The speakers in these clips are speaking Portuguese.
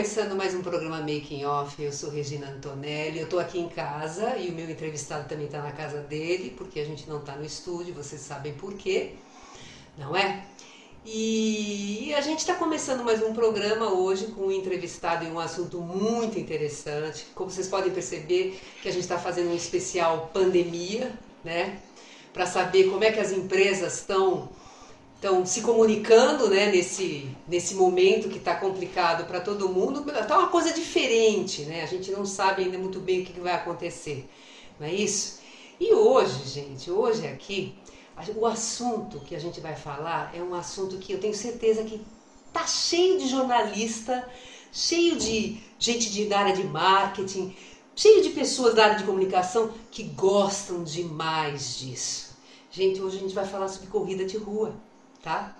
Começando mais um programa Making Off. Eu sou Regina Antonelli. Eu estou aqui em casa e o meu entrevistado também está na casa dele, porque a gente não está no estúdio, vocês sabem por quê, não é? E a gente está começando mais um programa hoje com um entrevistado e um assunto muito interessante. Como vocês podem perceber, que a gente está fazendo um especial pandemia, né? Para saber como é que as empresas estão estão se comunicando né, nesse, nesse momento que está complicado para todo mundo. Está uma coisa diferente, né? A gente não sabe ainda muito bem o que vai acontecer, não é isso? E hoje, gente, hoje aqui, o assunto que a gente vai falar é um assunto que eu tenho certeza que tá cheio de jornalista, cheio de gente de, da área de marketing, cheio de pessoas da área de comunicação que gostam demais disso. Gente, hoje a gente vai falar sobre corrida de rua tá?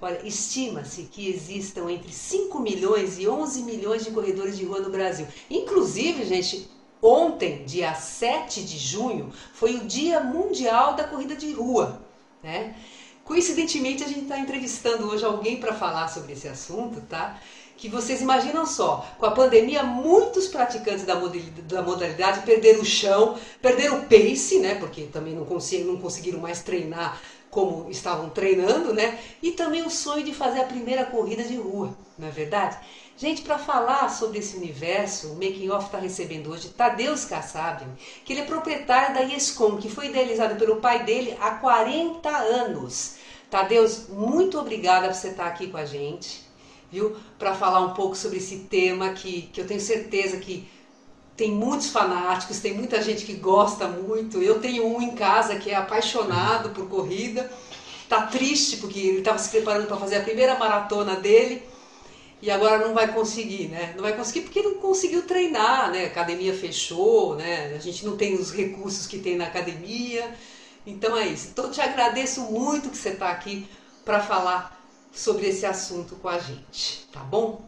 Olha, estima-se que existam entre 5 milhões e 11 milhões de corredores de rua no Brasil. Inclusive, gente, ontem, dia 7 de junho, foi o Dia Mundial da Corrida de Rua, né? Coincidentemente, a gente está entrevistando hoje alguém para falar sobre esse assunto, tá? Que vocês imaginam só, com a pandemia, muitos praticantes da modalidade perderam o chão, perderam o pace, né? Porque também não, não conseguiram mais treinar como estavam treinando, né? E também o sonho de fazer a primeira corrida de rua, não é verdade? Gente, para falar sobre esse universo, o Making Off está recebendo hoje Tadeusz Kassab, que ele é proprietário da ESCOM, que foi idealizado pelo pai dele há 40 anos. Tadeus, muito obrigada por você estar aqui com a gente, viu? Para falar um pouco sobre esse tema que, que eu tenho certeza que tem muitos fanáticos, tem muita gente que gosta muito. Eu tenho um em casa que é apaixonado por corrida, tá triste porque ele estava se preparando para fazer a primeira maratona dele e agora não vai conseguir, né? Não vai conseguir porque não conseguiu treinar, né? A academia fechou, né? A gente não tem os recursos que tem na academia. Então é isso. Então eu te agradeço muito que você está aqui para falar sobre esse assunto com a gente, tá bom?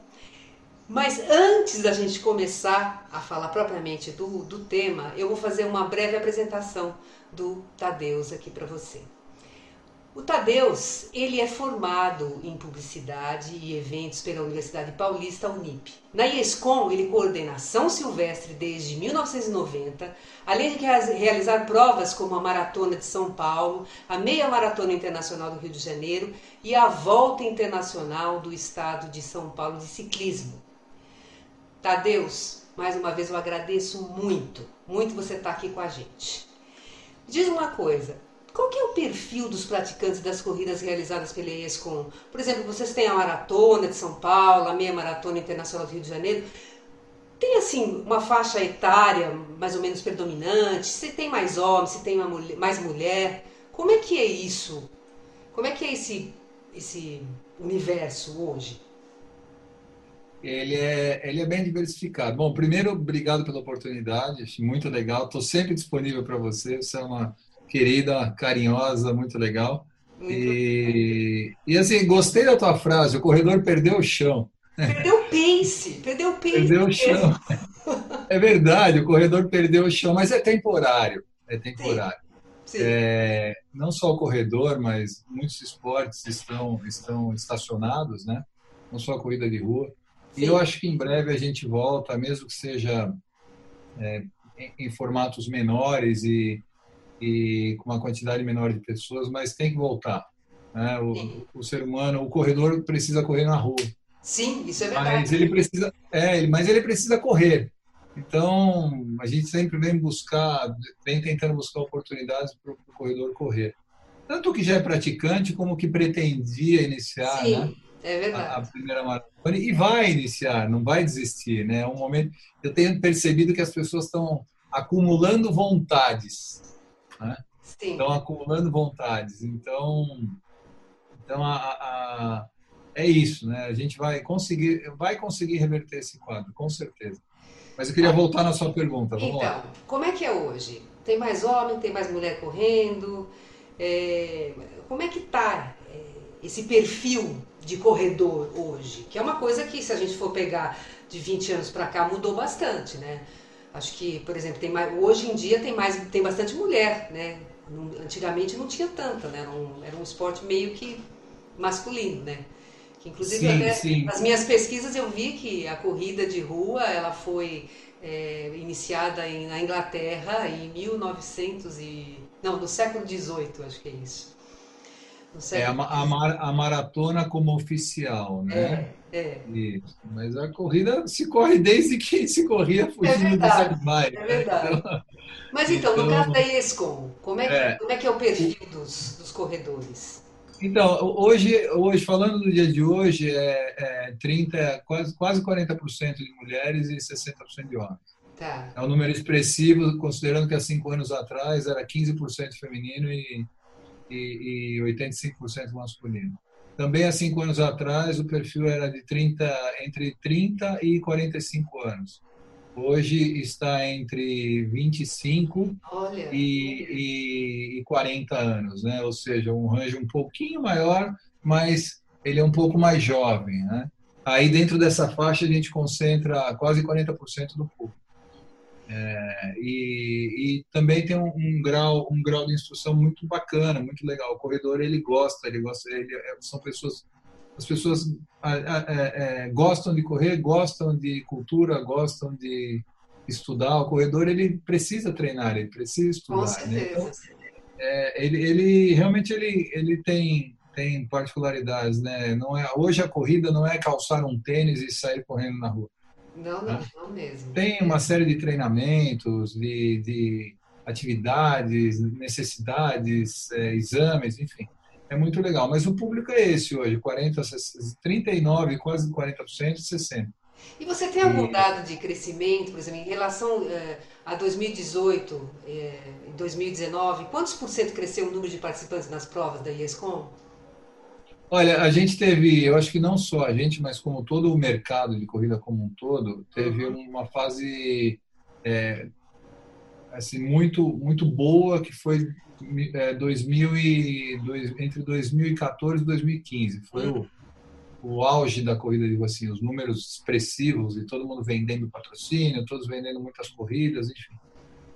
Mas antes da gente começar a falar propriamente do, do tema, eu vou fazer uma breve apresentação do Tadeus aqui para você. O Tadeus, ele é formado em publicidade e eventos pela Universidade Paulista Unip. Na IESCOM, ele coordena ação silvestre desde 1990, além de realizar provas como a Maratona de São Paulo, a Meia Maratona Internacional do Rio de Janeiro e a Volta Internacional do Estado de São Paulo de Ciclismo. Tadeus, mais uma vez eu agradeço muito, muito você estar aqui com a gente. Diz uma coisa, qual que é o perfil dos praticantes das corridas realizadas pela ESCOM? Por exemplo, vocês têm a Maratona de São Paulo, a Meia Maratona Internacional do Rio de Janeiro. Tem, assim, uma faixa etária mais ou menos predominante? Se tem mais homens, se tem mulher, mais mulher? Como é que é isso? Como é que é esse, esse universo hoje? Ele é, ele é bem diversificado. Bom, primeiro, obrigado pela oportunidade, acho muito legal. Estou sempre disponível para você. Você é uma querida, carinhosa, muito legal. E, e assim, gostei da tua frase: o corredor perdeu o chão. Perdeu o pace, perdeu o pace. Perdeu o chão. É verdade, o corredor perdeu o chão, mas é temporário. É temporário. Sim. Sim. É, não só o corredor, mas muitos esportes estão, estão estacionados, né? Não só a corrida de rua. Sim. E eu acho que em breve a gente volta, mesmo que seja é, em, em, formatos menores e, e com uma quantidade menor de pessoas, mas tem que voltar. Né? O, o, ser humano, o corredor precisa correr na rua. Sim, isso é verdade. Mas ele precisa, é, mas ele precisa correr. Então, a gente sempre vem buscar, vem tentando buscar oportunidades para o corredor correr. Tanto que já é praticante, como que pretendia iniciar, Sim. né? É verdade. A, a, primeira maratona e vai iniciar, não vai desistir, né? É um momento. Eu tenho percebido que as pessoas estão acumulando vontades. Né? Estão acumulando vontades. Então, então a, a, é isso, né? A gente vai conseguir, vai conseguir reverter esse quadro, com certeza. Mas eu queria voltar na sua pergunta. Vamos então, lá. como é que é hoje? Tem mais homem, tem mais mulher correndo? É, como é que está esse perfil de corredor hoje? Que é uma coisa que, se a gente for pegar de 20 anos para cá, mudou bastante, né? Acho que, por exemplo, tem mais, hoje em dia tem mais tem bastante mulher, né? Antigamente não tinha tanta, né? Era um, era um esporte meio que masculino, né? Que, inclusive, sim, até sim. nas minhas pesquisas eu vi que a corrida de rua ela foi é, iniciada em, na Inglaterra em 1900 e não no século 18 acho que é isso. É a, a, a, maratona como oficial, né? É, é. Isso. Mas a corrida se corre desde que se corria fugindo é dos animais. É verdade. Então, Mas então, então, no caso da ESCOM, como é que é, como é, que é o perfil dos, dos corredores? Então, hoje, hoje, falando do dia de hoje, é, é 30, quase, quase 40% de mulheres e 60% de homens. Tá. É um número expressivo, considerando que há cinco anos atrás era 15% feminino e, e, e 85% masculino. Também há cinco anos atrás o perfil era de 30, entre 30 e 45 anos. Hoje está entre 25 Olha, e, e, e 40 anos, né? Ou seja, um range um pouquinho maior, mas ele é um pouco mais jovem, né? Aí dentro dessa faixa a gente concentra quase 40% do público. É, e, e, também tem um, um, grau um grau de instrução muito bacana muito legal o corredor ele gosta ele gosta ele é, são pessoas as pessoas é, é, gostam de correr, gostam de cultura, gostam de estudar. O corredor ele precisa treinar, ele precisa estudar. Né? Então, é, ele, ele realmente ele, ele tem tem particularidades, né? Não é hoje a corrida não é calçar um tênis e sair correndo na rua. Não, não, né? não mesmo. Tem uma série de treinamentos, de, de atividades, necessidades, é, exames, enfim é muito legal. Mas o público é esse hoje, 40, 39, quase 40%, 60%. E você tem algum e... dado de crescimento, por exemplo, em relação eh, a 2018 e eh, 2019, quantos por cento cresceu o número de participantes nas provas da IESCOM? Olha, a gente teve, eu acho que não só a gente, mas como todo o mercado de corrida como um todo, teve uhum. uma fase é, assim muito muito boa que foi é, 2000 e, dois, entre 2014 e 2015. Foi o, o auge da corrida de assim, os números expressivos e todo mundo vendendo patrocínio, todos vendendo muitas corridas, enfim.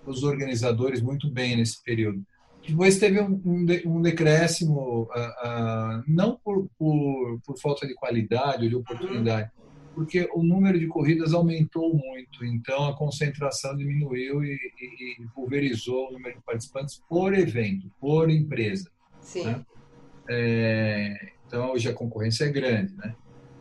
Os organizadores muito bem nesse período. Depois teve um, um, decréscimo, uh, uh, não por, por, por, falta de qualidade ou de oportunidade, porque o número de corridas aumentou muito, então a concentração diminuiu e, e, e pulverizou o número de participantes por evento, por empresa. Sim. Né? É, então hoje a concorrência é grande, né?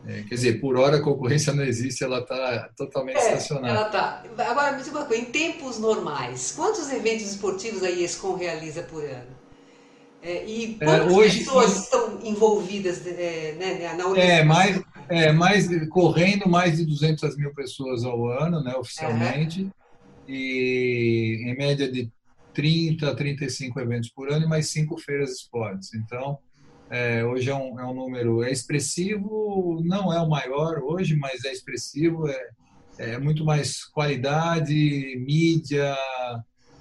É, quer dizer, por hora a concorrência não existe, ela está totalmente é, estacionada. Ela está. Agora, me diga uma coisa, em tempos normais, quantos eventos esportivos a IESCOM realiza por ano? É, e é, quantas hoje, pessoas estão envolvidas é, né, na organização? É, mais, é, mais, correndo mais de 200 mil pessoas ao ano, né, oficialmente, uhum. e em média de 30 a 35 eventos por ano e mais cinco feiras de esportes. Então, é, hoje é um, é um número é expressivo, não é o maior hoje, mas é expressivo, é, é muito mais qualidade, mídia,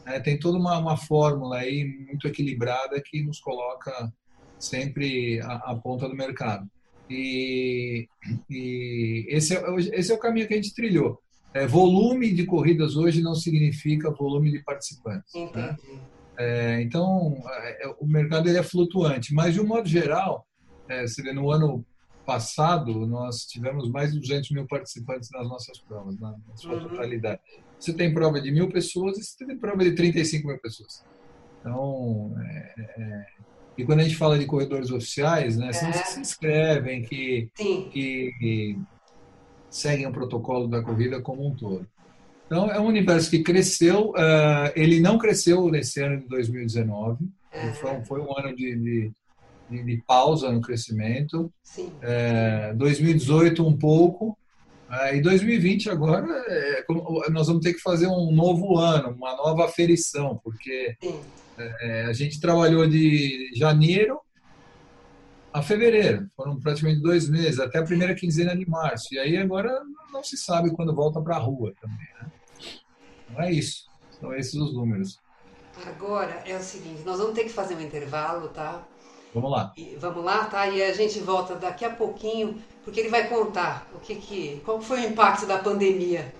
né, tem toda uma, uma fórmula aí muito equilibrada que nos coloca sempre à ponta do mercado. E, e esse, é, esse é o caminho que a gente trilhou. É, volume de corridas hoje não significa volume de participantes. Né? É, então, é, o mercado ele é flutuante, mas de um modo geral, é, vê, no ano passado, nós tivemos mais de 200 mil participantes nas nossas provas, na, na sua uhum. totalidade. Você tem prova de mil pessoas e você tem prova de 35 mil pessoas. Então, é, é e quando a gente fala de corredores oficiais, né, são é. que se inscrevem, que, que seguem o protocolo da corrida como um todo. Então, é um universo que cresceu, uh, ele não cresceu nesse ano de 2019, foi, foi, um ano de, de, de, pausa no crescimento. Uh, 2018, um pouco, É, em 2020 agora é, nós vamos ter que fazer um novo ano, uma nova aferição, porque é, a gente trabalhou de janeiro a fevereiro, foram praticamente dois meses, até a primeira quinzena de março. E aí agora não se sabe quando volta para a rua também. Né? Não é isso, são esses os números. Agora é o seguinte, nós vamos ter que fazer um intervalo, tá? Vamos lá. E, vamos lá, tá? E a gente volta daqui a pouquinho, porque ele vai contar o que que, qual foi o impacto da pandemia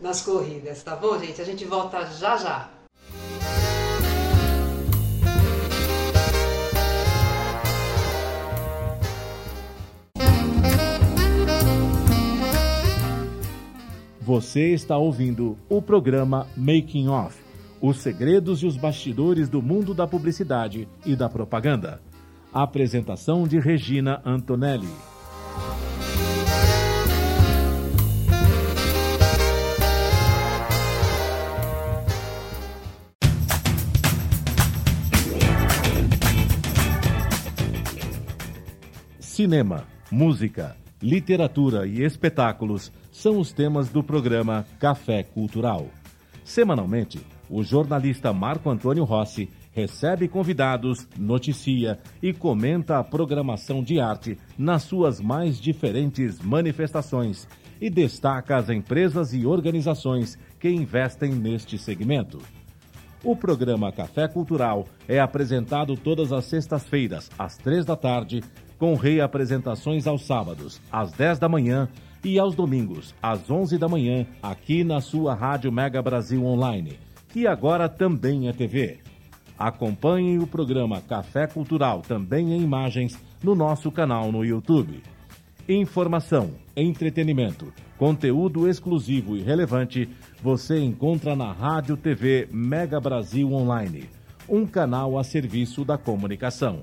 nas corridas, tá bom, gente? A gente volta já já. Você está ouvindo o programa Making Off os segredos e os bastidores do mundo da publicidade e da propaganda. A apresentação de Regina Antonelli. Cinema, música, literatura e espetáculos são os temas do programa Café Cultural. Semanalmente, o jornalista Marco Antônio Rossi recebe convidados, noticia e comenta a programação de arte nas suas mais diferentes manifestações e destaca as empresas e organizações que investem neste segmento. O programa Café Cultural é apresentado todas as sextas-feiras, às três da tarde, com reapresentações aos sábados, às dez da manhã e aos domingos, às onze da manhã, aqui na sua Rádio Mega Brasil Online que agora também é TV. Acompanhe o programa Café Cultural, também em imagens, no nosso canal no YouTube. Informação, entretenimento, conteúdo exclusivo e relevante você encontra na Rádio TV Mega Brasil Online, um canal a serviço da comunicação.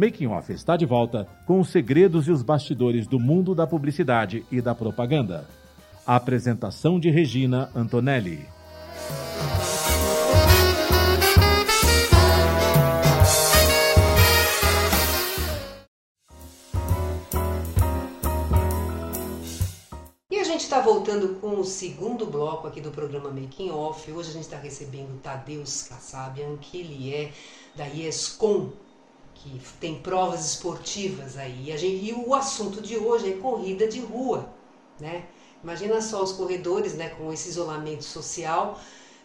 Making Off está de volta com os segredos e os bastidores do mundo da publicidade e da propaganda. A apresentação de Regina Antonelli. A gente está voltando com o segundo bloco aqui do programa Making Off. Hoje a gente está recebendo o Tadeusz Kassabian, que ele é da ESCOM, que tem provas esportivas aí. E, gente, e, o assunto de hoje é corrida de rua, né? Imagina só os corredores, né, com esse isolamento social,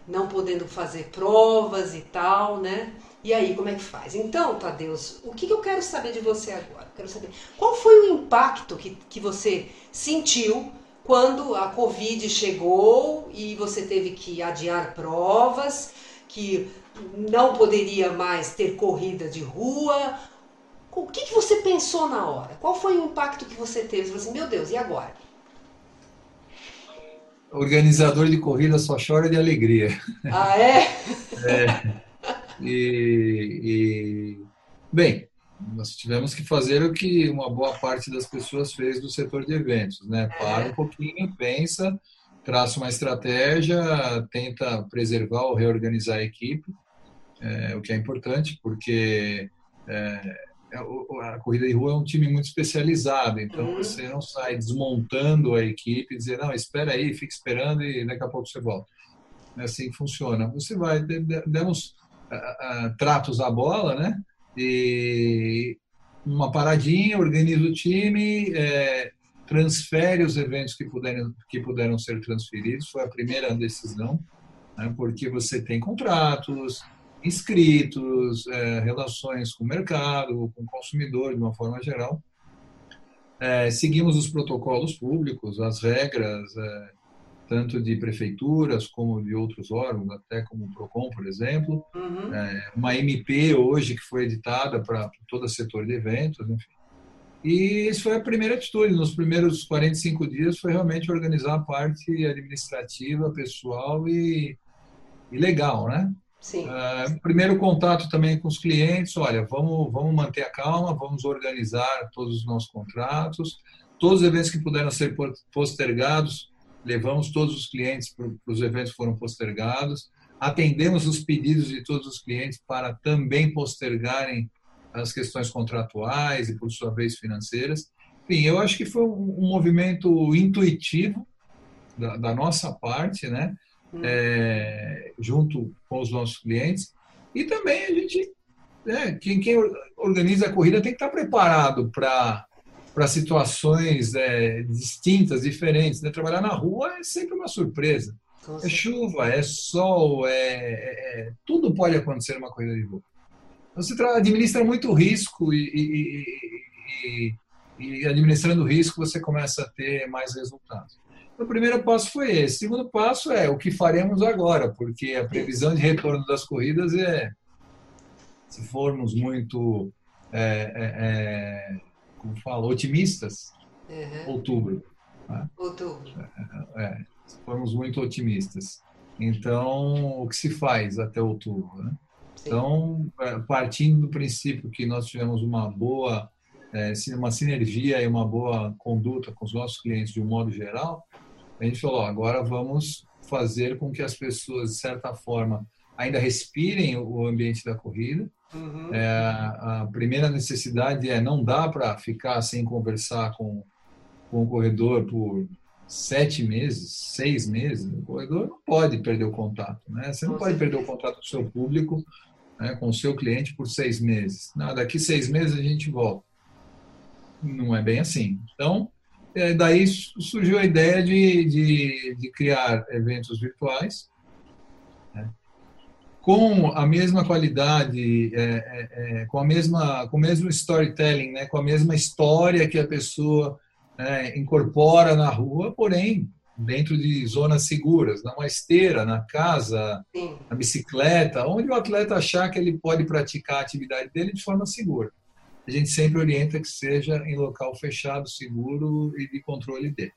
não podendo fazer provas e tal, né? E aí, como é que faz? Então, Tadeus, o que, que eu quero saber de você agora? quero saber qual foi o impacto que, que você sentiu quando a Covid chegou e você teve que adiar provas, que não poderia mais ter corrida de rua. O que, que você pensou na hora? Qual foi o impacto que você teve? Você falou assim, meu Deus, e agora? Organizador de corrida só chora de alegria. Ah, é? é. E, e, bem, nós tivemos que fazer o que uma boa parte das pessoas fez do setor de eventos, né? Para um pouquinho, pensa, traça uma estratégia, tenta preservar ou reorganizar a equipe é, o que é importante, porque é, é a corrida de rua é um time muito especializado, então uhum. você não sai desmontando a equipe e dizer, não, espera aí, fica esperando e daqui a pouco você volta. É assim que funciona. Você vai, demos uh, uh, tratos à bola, né? E uma paradinha, organiza o time, é, transfere os eventos que puderam, que puderam ser transferidos. Foi a primeira decisão, né? porque você tem contratos, inscritos, é, relações com o mercado, com o consumidor de uma forma geral. é, seguimos os protocolos públicos, as regras, é, tanto de prefeituras como de outros órgãos, até como o PROCON, por exemplo. Uhum. É, uma MP hoje que foi editada para todo o setor de eventos, enfim. E isso foi a primeira atitude. Nos primeiros 45 dias foi realmente organizar a parte administrativa, pessoal e, e legal, né? Sim. Uh, primeiro contato também com os clientes, olha, vamos, vamos manter a calma, vamos organizar todos os nossos contratos, todos os eventos que puderam ser postergados, levamos todos os clientes para os eventos que foram postergados, atendemos os pedidos de todos os clientes para também postergarem as questões contratuais e, por sua vez, financeiras. Enfim, eu acho que foi um, um movimento intuitivo da, da, nossa parte, né? É, junto com os nossos clientes. E também a gente, né, quem, quem organiza a corrida tem que estar preparado para para situações é, distintas, diferentes. Né? Trabalhar na rua é sempre uma surpresa. É chuva, é sol, é, é, é, tudo pode acontecer numa corrida de rua. Você administra muito risco e, e, e, e, administrando risco você começa a ter mais resultados. O primeiro passo foi esse. O segundo passo é o que faremos agora, porque a previsão de retorno das corridas é, se formos muito, é, é, é como fala, otimistas, uhum. outubro. Né? Outubro. É, é, formos muito otimistas. Então, o que se faz até outubro? Né? Então, é, partindo do princípio que nós tivemos uma boa, uma sinergia e uma boa conduta com os nossos clientes de um modo geral, a gente falou, agora vamos fazer com que as pessoas, de certa forma, ainda respirem o ambiente da corrida. Uhum. É, a primeira necessidade é não dá para ficar sem conversar com, com o corredor por sete meses, seis meses. O corredor não pode perder o contato. Né? Você não pode perder o contato com o seu público né, com o seu cliente por seis meses. Não, daqui seis meses a gente volta. Não é bem assim. Então, é, daí surgiu a ideia de, de, de criar eventos virtuais né, com a mesma qualidade, é, é, é, com a mesma, com o mesmo storytelling, né, com a mesma história que a pessoa né, incorpora na rua, porém dentro de zonas seguras, numa esteira, na casa, Sim. na bicicleta, onde o atleta achar que ele pode praticar a atividade dele de forma segura. A gente sempre orienta que seja em local fechado, seguro e de controle dele.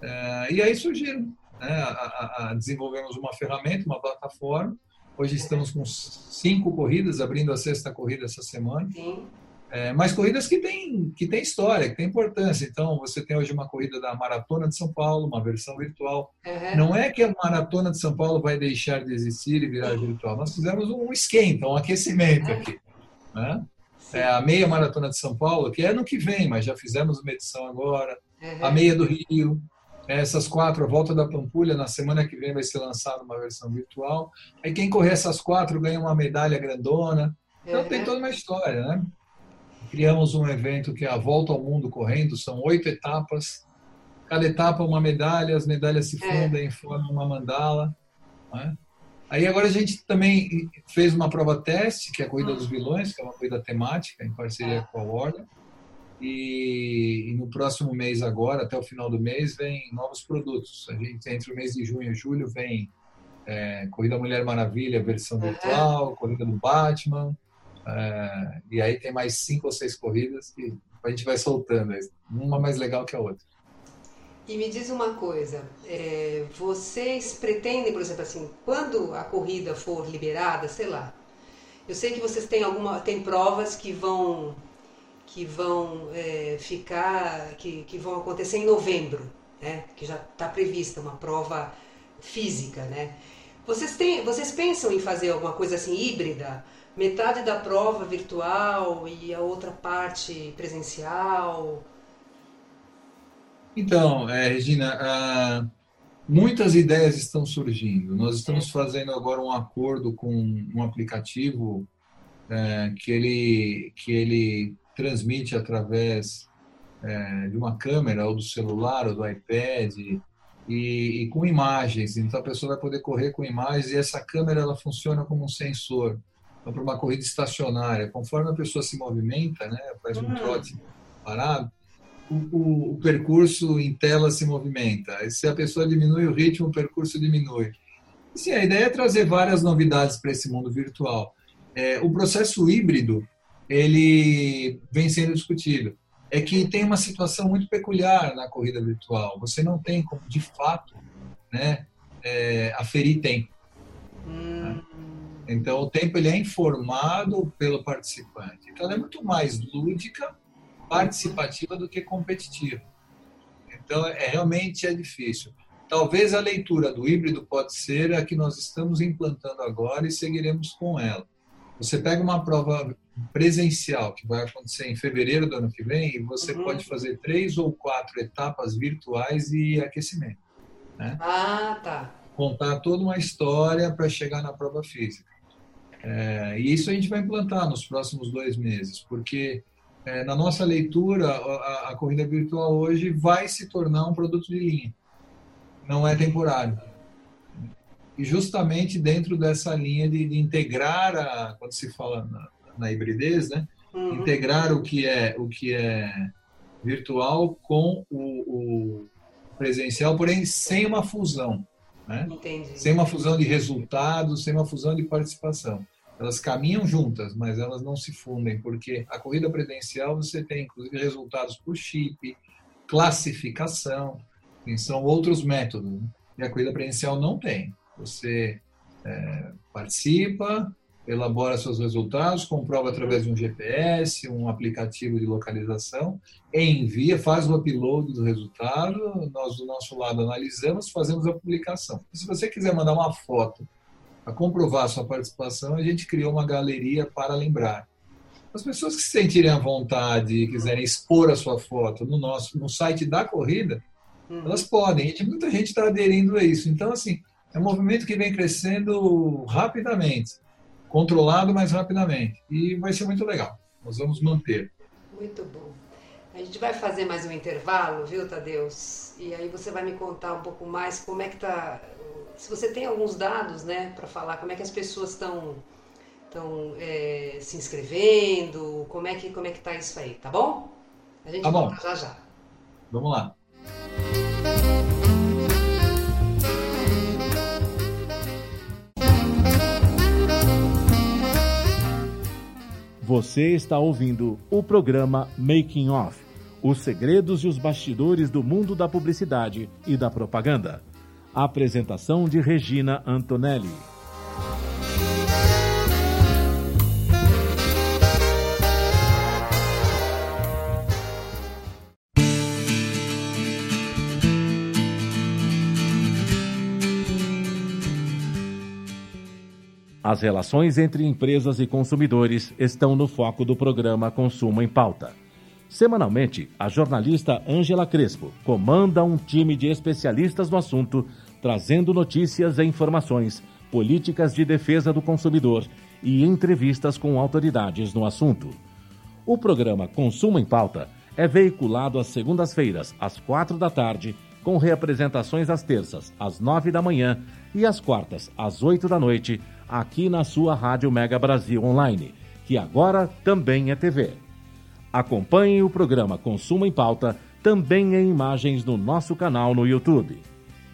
É, e aí surgiram, né, a, desenvolvemos uma ferramenta, uma plataforma. Hoje estamos com cinco corridas, abrindo a sexta corrida essa semana. Sim. É, mas corridas que têm que tem história, que têm importância. Então, você tem hoje uma corrida da Maratona de São Paulo, uma versão virtual. Uhum. Não é que a Maratona de São Paulo vai deixar de existir e virar virtual. Nós fizemos um esquenta, um aquecimento uhum. aqui. Né? É a meia Maratona de São Paulo, que é ano que vem, mas já fizemos uma edição agora. Uhum. A meia do Rio. Essas quatro, a volta da Pampulha, na semana que vem vai ser lançada uma versão virtual. Aí quem correr essas quatro ganha uma medalha grandona. Então tem toda uma história, né? criamos um evento que é a Volta ao Mundo Correndo, são oito etapas, cada etapa uma medalha, as medalhas se fundem, é. formam uma mandala. É? Aí agora a gente também fez uma prova teste, que é a Corrida dos Vilões, que é uma corrida temática, em parceria com a Warner. E, e, no próximo mês agora, até o final do mês, vem novos produtos. A gente, entre o mês de junho e julho, vem é, Corrida Mulher Maravilha, versão virtual, Corrida do Batman, é, e aí tem mais cinco ou seis corridas que a gente vai soltando, uma mais legal que a outra. E me diz uma coisa, é, vocês pretendem, por exemplo, assim, quando a corrida for liberada, sei lá, eu sei que vocês têm alguma, tem provas que vão que vão é, ficar, que, que vão acontecer em novembro, né? Que já está prevista uma prova física, né? Vocês têm, vocês pensam em fazer alguma coisa assim híbrida? metade da prova virtual e a outra parte presencial? Então, é, Regina, ah, muitas ideias estão surgindo. Nós estamos é. fazendo agora um acordo com um aplicativo é, que, ele, que ele transmite através é, de uma câmera, ou do celular, ou do iPad, e, e, com imagens. Então a pessoa vai poder correr com imagens e essa câmera ela funciona como um sensor. Então, para uma corrida estacionária, conforme a pessoa se movimenta, né, faz um uhum. trote parado, o, o, percurso em tela se movimenta. Se a pessoa diminui o ritmo, o percurso diminui. Sim, a ideia é trazer várias novidades para esse mundo virtual. É, o processo híbrido ele vem sendo discutido. É que tem uma situação muito peculiar na corrida virtual. Você não tem como, de fato, né, é, aferir tempo. Hum. Né? Então, o tempo ele é informado pelo participante. Então, ela é muito mais lúdica, participativa do que competitiva. Então, é, realmente é difícil. Talvez a leitura do híbrido pode ser a que nós estamos implantando agora e seguiremos com ela. Você pega uma prova presencial que vai acontecer em fevereiro do ano que vem e você uhum. pode fazer três ou quatro etapas virtuais e aquecimento. Né? Ah, tá. Contar toda uma história para chegar na prova física. É, e isso a gente vai implantar nos próximos dois meses, porque é, na nossa leitura a, a corrida virtual hoje vai se tornar um produto de linha não é temporário. E justamente dentro dessa linha de, de integrar, a, quando se fala na, na hibridez, né? Uhum. integrar o que é o que é virtual com o, o presencial, porém sem uma fusão. Né? Entendi. Sem uma fusão de resultados, sem uma fusão de participação. Elas caminham juntas, mas elas não se fundem, porque a corrida presencial você tem, inclusive, resultados por chip, classificação, são outros métodos. Né? E a corrida presencial não tem. Você é, participa, elabora seus resultados, comprova através de um GPS, um aplicativo de localização, envia, faz o upload do resultado, nós do nosso lado analisamos, fazemos a publicação. Se você quiser mandar uma foto para comprovar a sua participação, a gente criou uma galeria para lembrar. As pessoas que se sentirem à vontade e quiserem expor a sua foto no nosso no site da corrida, Uhum. Elas podem, e muita gente está aderindo a isso. Então, assim, é um movimento que vem crescendo rapidamente, controlado, mas rapidamente. E vai ser muito legal. Nós vamos manter. Muito bom. A gente vai fazer mais um intervalo, viu, Tadeus? E aí você vai me contar um pouco mais como é que tá. Se você tem alguns dados, né, para falar como é que as pessoas estão estão é, se inscrevendo, como é que como é que tá isso aí, tá bom? A gente tá volta bom. já já. Vamos lá. Você está ouvindo o programa Making Off os segredos e os bastidores do mundo da publicidade e da propaganda. Apresentação de Regina Antonelli. As relações entre empresas e consumidores estão no foco do programa Consumo em Pauta. Semanalmente, a jornalista Ângela Crespo comanda um time de especialistas no assunto, trazendo notícias e informações, políticas de defesa do consumidor e entrevistas com autoridades no assunto. O programa Consumo em Pauta é veiculado às segundas-feiras, às quatro da tarde, com reapresentações às terças, às nove da manhã e às quartas, às oito da noite, aqui na sua Rádio Mega Brasil Online, que agora também é TV. Acompanhe o programa Consumo em Pauta também em imagens no nosso canal no YouTube.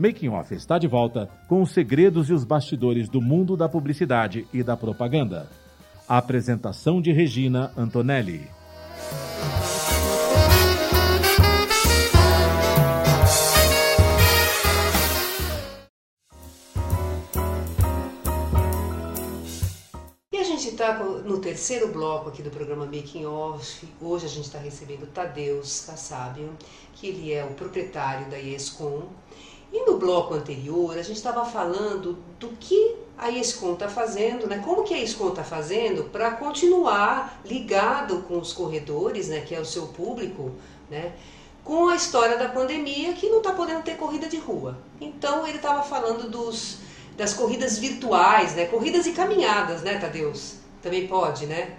Making Off está de volta com os segredos e os bastidores do mundo da publicidade e da propaganda. A apresentação de Regina Antonelli. A gente está no terceiro bloco aqui do programa Making Off. Hoje a gente está recebendo Tadeus Kassab, que ele é o proprietário da Escom. E no bloco anterior a gente estava falando do que a ESCOM está fazendo, né? Como que a ESCOM está fazendo para continuar ligado com os corredores, né? Que é o seu público, né? Com a história da pandemia que não está podendo ter corrida de rua. Então ele estava falando dos das corridas virtuais, né? Corridas e caminhadas, né, Tadeus? Também pode, né?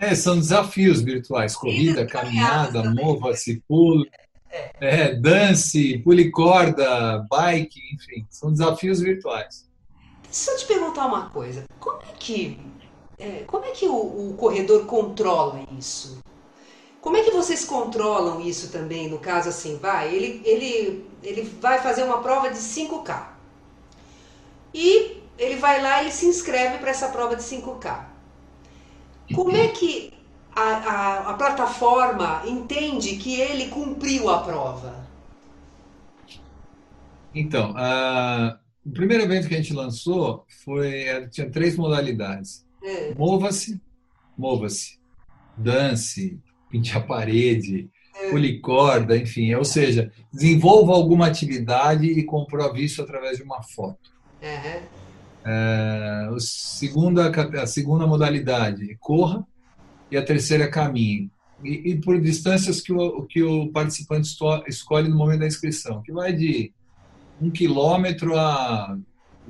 É, são desafios virtuais. Corrida, caminhada, mova-se, pule, é. dance, pule corda, bike, enfim. São desafios virtuais. Deixa eu te perguntar uma coisa. Como é que, é, como é que o, o corredor controla isso? Como é que vocês controlam isso também, no caso assim, vai, ele, ele, ele vai fazer uma prova de 5K e ele vai lá e se inscreve para essa prova de 5K. Como é que a, a, a, plataforma entende que ele cumpriu a prova? Então, a, o primeiro evento que a gente lançou foi tinha três modalidades: é. mova-se, mova-se, dance, pinte a parede, é. pule corda, enfim. Ou seja, desenvolva alguma atividade e comprove isso através de uma foto. Uhum. É, a, segunda, a segunda modalidade, corra, e a terceira, caminhe. E, e, por distâncias que o, que o participante escolhe no momento da inscrição, que vai de um quilômetro a,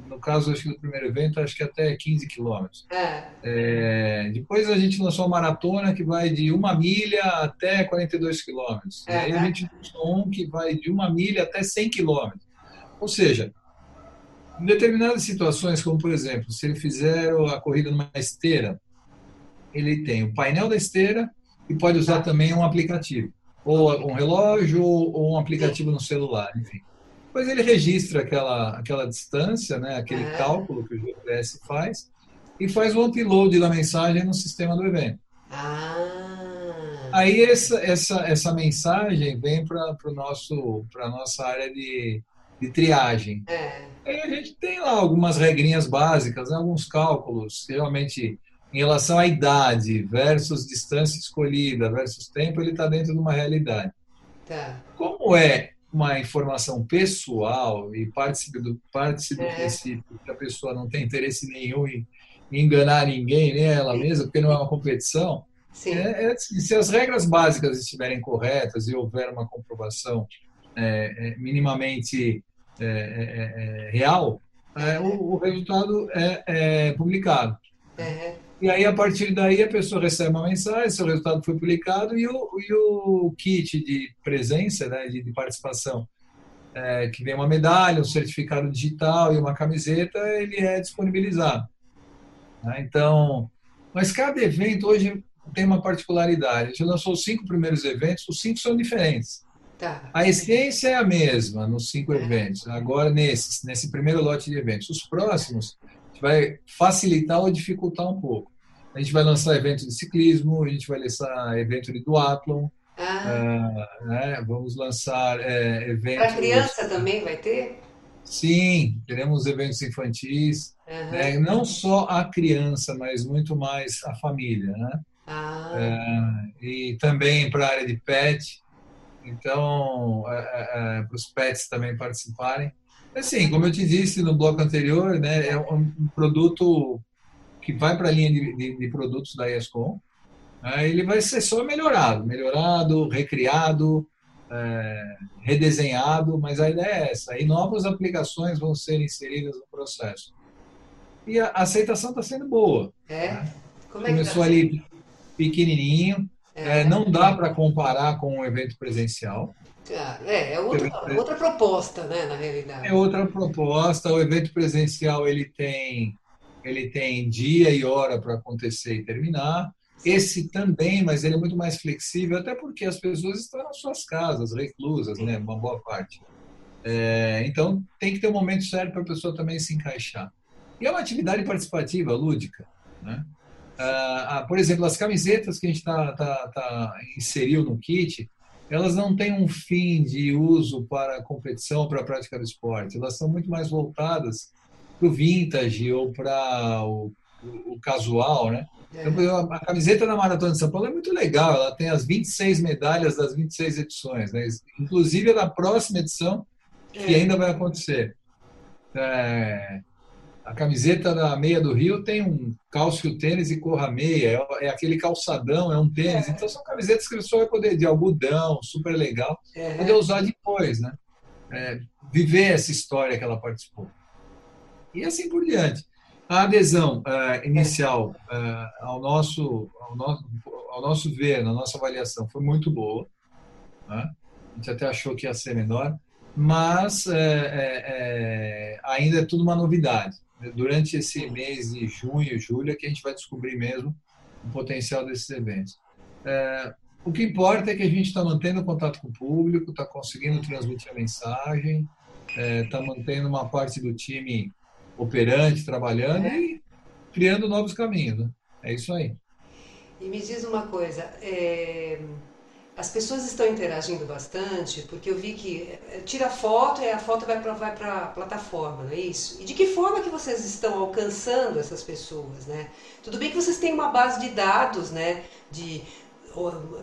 no caso acho que do primeiro evento, acho que até 15 quilômetros. É. É, depois a gente lançou uma maratona que vai de uma milha até 42 quilômetros. É. Aí a gente lançou um que vai de uma milha até 100 quilômetros. Ou seja, em determinadas situações, como por exemplo, se ele fizer a corrida numa esteira, ele tem o painel da esteira e pode usar também um aplicativo, ou um relógio, ou um aplicativo no celular, enfim. Depois ele registra aquela, aquela distância, né, aquele é. cálculo que o GPS faz, e faz o upload da mensagem no sistema do evento. Ah. Aí essa, essa, essa mensagem vem para a nossa área de, de triagem. É. Aí a gente tem lá algumas regrinhas básicas, né, alguns cálculos, realmente em relação à idade versus distância escolhida versus tempo, ele está dentro de uma realidade. Tá. Como é uma informação pessoal e parte do, parte do é. princípio que a pessoa não tem interesse nenhum em, em enganar ninguém, nem ela mesma, porque não é uma competição, é, é, se as regras básicas estiverem corretas e houver uma comprovação é, é minimamente real, o, o, resultado é, publicado. Uhum. E aí, a partir daí, a pessoa recebe uma mensagem, seu resultado foi publicado e o, e o kit de presença, né, de, de participação, é, que vem uma medalha, um certificado digital e uma camiseta, ele é disponibilizado. Né? Então, mas cada evento hoje tem uma particularidade. A gente lançou os cinco primeiros eventos, os cinco são diferentes. Tá. A essência é a mesma nos cinco é. eventos. Agora, nesse, nesse primeiro lote de eventos. Os próximos vai facilitar ou dificultar um pouco. A gente vai lançar evento de ciclismo, a gente vai lançar evento de duatlon, ah. uh, né? vamos lançar é, eventos... Para criança também vai ter? Sim, teremos eventos infantis, uhum. né? não só a criança, mas muito mais a família, né? Ah. É, e também para a área de pet, então, é, é, é, para os pets também participarem. Assim, como eu te disse no bloco anterior, né, é um produto que vai para a linha de, de, de, produtos da ESCOM. Né, ele vai ser só melhorado, melhorado, recriado, é, redesenhado, mas a ideia é essa. E novas aplicações vão ser inseridas no processo. E a aceitação está sendo boa. É? Né? Como é Começou tá ali pequenininho, é. não dá para comparar com um evento presencial. É, é outra, outra proposta, né, na realidade. É outra proposta. O evento presencial ele tem, ele tem dia e hora para acontecer e terminar. Esse também, mas ele é muito mais flexível, até porque as pessoas estão nas suas casas, reclusas, né, uma boa parte. É, então, tem que ter um momento certo para a pessoa também se encaixar. E é uma atividade participativa, lúdica. Né? Ah, ah por exemplo, as camisetas que a gente tá, tá, tá, inseriu no kit, elas não têm um fim de uso para competição, para prática do esporte. Elas são muito mais voltadas para o vintage ou para o o, o casual, né? É. Então, a camiseta da Maratona de São Paulo é muito legal, ela tem as 26 medalhas das 26 edições, né? inclusive a da próxima edição, que é. ainda vai acontecer. É, a camiseta da meia do Rio tem um cálcio tênis e corra meia, é, é aquele calçadão, é um tênis. É. Então são camisetas que você vai poder, de algodão, super legal, é. poder usar depois, né? É, viver essa história que ela participou. E assim por diante. A adesão uh, inicial uh, ao, nosso, ao, nosso, ao nosso ver, na nossa avaliação, foi muito boa. Né? A gente até achou que ia ser menor, mas é, é, ainda é tudo uma novidade. Durante esse mês de junho julho é que a gente vai descobrir mesmo o potencial desses eventos. O que importa é que a gente está mantendo contato com o público, está conseguindo transmitir a mensagem, está mantendo uma parte do time operante, trabalhando é. e criando novos caminhos. Né? É isso aí. E me diz uma coisa, é... as pessoas estão interagindo bastante, porque eu vi que é, tira foto e a foto vai para vai a plataforma, não é isso? E de que forma que vocês estão alcançando essas pessoas, né? Tudo bem que vocês têm uma base de dados, né? De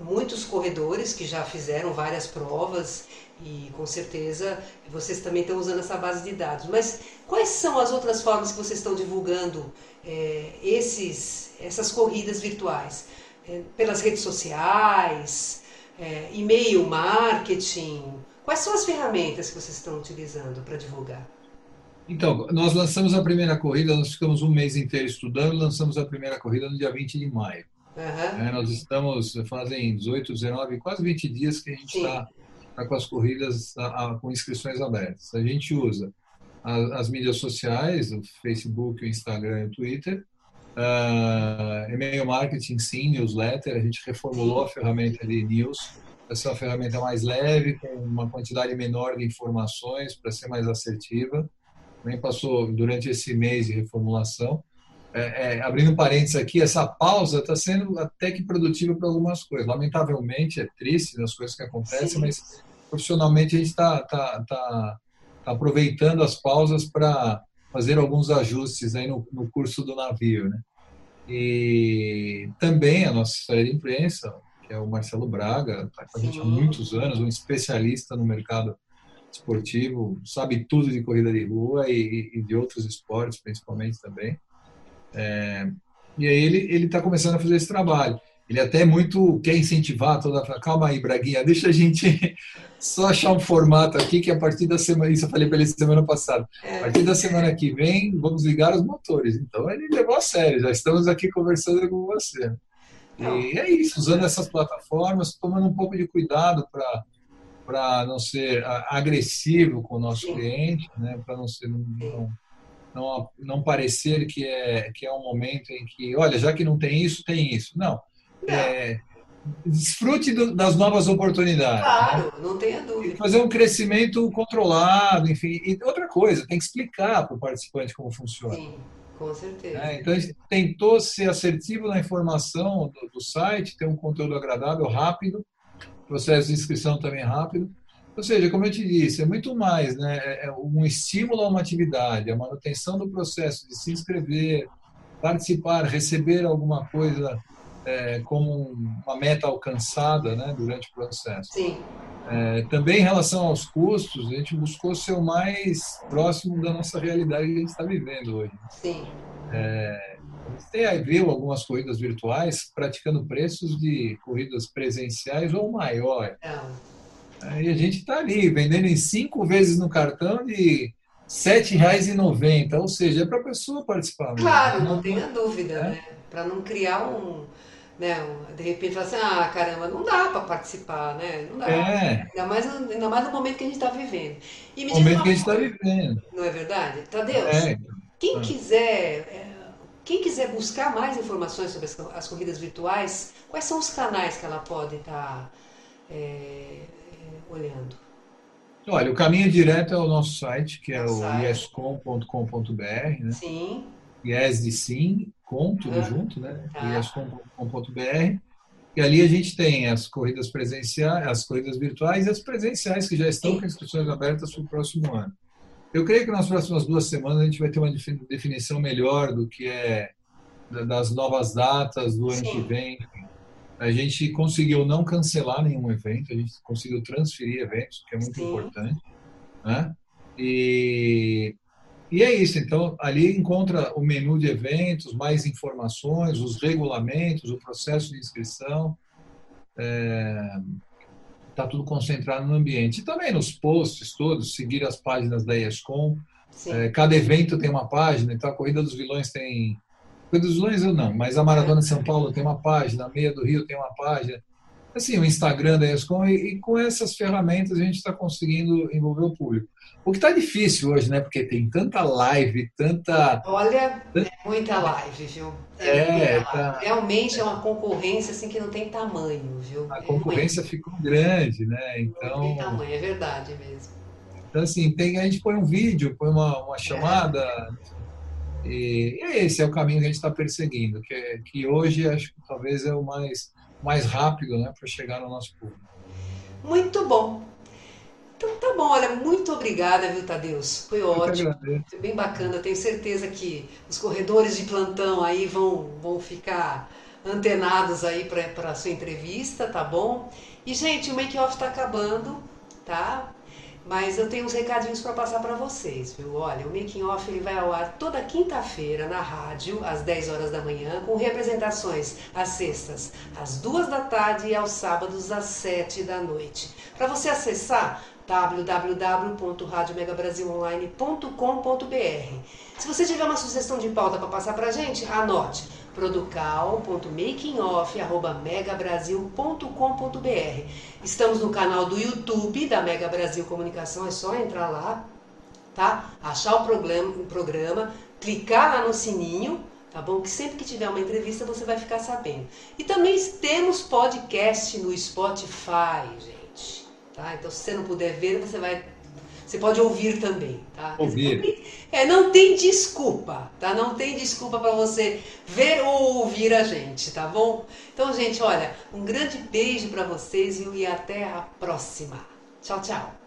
muitos corredores que já fizeram várias provas e com certeza vocês também estão usando essa base de dados. Mas quais são as outras formas que vocês estão divulgando é, esses, essas corridas virtuais? É, pelas redes sociais, é, e-mail marketing? Quais são as ferramentas que vocês estão utilizando para divulgar? Então, nós lançamos a primeira corrida, nós ficamos um mês inteiro estudando lançamos a primeira corrida no dia 20 de maio. Uhum. É, nós estamos, fazem 18, 19, quase 20 dias que a gente está tá com as corridas a, a, com inscrições abertas. A gente usa a, as mídias sociais, o Facebook, o Instagram e o Twitter, uh, e-mail marketing, sim, newsletter, a gente reformulou a ferramenta de news, essa é uma ferramenta mais leve, com uma quantidade menor de informações para ser mais assertiva. Também passou durante esse mês de reformulação é, é, abrindo parênteses aqui, essa pausa está sendo até que produtiva para algumas coisas. Lamentavelmente, é triste as coisas que acontecem, Sim. mas profissionalmente a gente está tá, tá, tá aproveitando as pausas para fazer alguns ajustes aí no, no curso do navio. Né? E também a nossa história de imprensa, que é o Marcelo Braga, está com a gente há muitos anos, um especialista no mercado esportivo, sabe tudo de corrida de rua e, e de outros esportes, principalmente também. É, e aí ele ele está começando a fazer esse trabalho. Ele até muito quer incentivar toda a calma aí, Braguinha, deixa a gente só achar um formato aqui que a partir da semana, isso eu falei para ele semana passada, a partir da semana que vem vamos ligar os motores. Então ele levou a sério, já estamos aqui conversando com você. E é isso, usando essas plataformas, tomando um pouco de cuidado para para não ser agressivo com o nosso cliente, né? para não ser não, não, não parecer que é, que é um momento em que, olha, já que não tem isso, tem isso. Não. É, desfrute do, das novas oportunidades. Claro, né? não tenha dúvida. E fazer um crescimento controlado, enfim. E outra coisa, tem que explicar para o participante como funciona. Sim, com certeza. É, então, a gente tentou ser assertivo na informação do, do site, ter um conteúdo agradável, rápido, processo de inscrição também rápido, ou seja, como eu te disse, é muito mais né? É, é um estímulo a uma atividade, a manutenção do processo de se inscrever, participar, receber alguma coisa é, como uma meta alcançada né, durante o processo. Sim. É, também em relação aos custos, a gente buscou ser o mais próximo da nossa realidade que a gente está vivendo hoje. Sim. É, tem aí viu algumas corridas virtuais praticando preços de corridas presenciais ou maior. Não. Aí a gente está ali, vendendo em cinco vezes no cartão de R$ 7,90. Ou seja, é para a pessoa participar. Claro, não tenha dúvida, é? né? Para não criar um. Né, de repente falar assim, ah, caramba, não dá para participar, né? Não dá. É. Ainda, mais, ainda mais no momento que a gente está vivendo. E me momento que a gente está vivendo. Não é verdade? Tadeu, é. quem é. quiser. É, quem quiser buscar mais informações sobre as, as, corridas virtuais, quais são os canais que ela pode estar tá, é, olhando? Olha, o caminho direto é o nosso site, que é o, o iescom.com.br, né? Sim. Yes de sim, com tudo junto, né? Tá. iescom.com.br. E ali a gente tem as corridas presenciais, as corridas virtuais e as presenciais que já estão sim. com inscrições abertas para o próximo ano. Eu creio que nas próximas duas semanas a gente vai ter uma definição melhor do que é das novas datas do ano Sim. que vem. A gente conseguiu não cancelar nenhum evento, a gente conseguiu transferir eventos, que é muito Sim. importante. Né? E, e é isso. Então, ali encontra o menu de eventos, mais informações, os regulamentos, o processo de inscrição. Está é, tá tudo concentrado no ambiente. E também nos posts todos, seguir as páginas da ESCOM. É, cada evento tem uma página, então a Corrida dos Vilões tem Dos Vilões eu não, mas a Maratona de São Paulo tem uma página, a Meia do Rio tem uma página. Assim, o Instagram da ESCOM, e, e com essas ferramentas a gente está conseguindo envolver o público. O que está difícil hoje, né? Porque tem tanta live, tanta. Olha, é muita live, viu? É, é tá... realmente é uma concorrência assim que não tem tamanho, viu? A é concorrência muito. ficou grande, né? Então. Não tem tamanho, é verdade mesmo. Então, assim, tem, a gente põe um vídeo, põe uma, uma chamada. É e, e esse é o caminho que a gente está perseguindo, que, é, que hoje acho que talvez é o mais, mais rápido né, para chegar no nosso público. Muito bom. Então tá bom, olha, muito obrigada, viu, Tadeus? Foi ótimo. Foi bem bacana. Tenho certeza que os corredores de plantão aí vão, vão ficar antenados aí para a sua entrevista, tá bom? E, gente, o make-off está acabando, tá? Mas eu tenho uns recadinhos para passar para vocês, viu? Olha, o Making Off ele vai ao ar toda quinta-feira na rádio, às 10 horas da manhã, com representações às sextas, às 2 da tarde e aos sábados, às 7 da noite. Para você acessar, www.radiomegabrasilonline.com.br. Se você tiver uma sugestão de pauta para passar para a gente, anote producal.makingoff.megabrasil.com.br. Estamos no canal do YouTube da Mega Brasil Comunicação, é só entrar lá, tá? Achar o programa, o programa clicar lá no sininho, tá bom? Que sempre que tiver uma entrevista você vai ficar sabendo. E também temos podcast no Spotify, gente. Tá? Então se você não puder ver, você vai você pode ouvir também, tá? Ouvir. É, não tem desculpa, tá? Não tem desculpa para você ver ou ouvir a gente, tá bom? Então, gente, olha, um grande beijo para vocês e até a próxima. Tchau, tchau.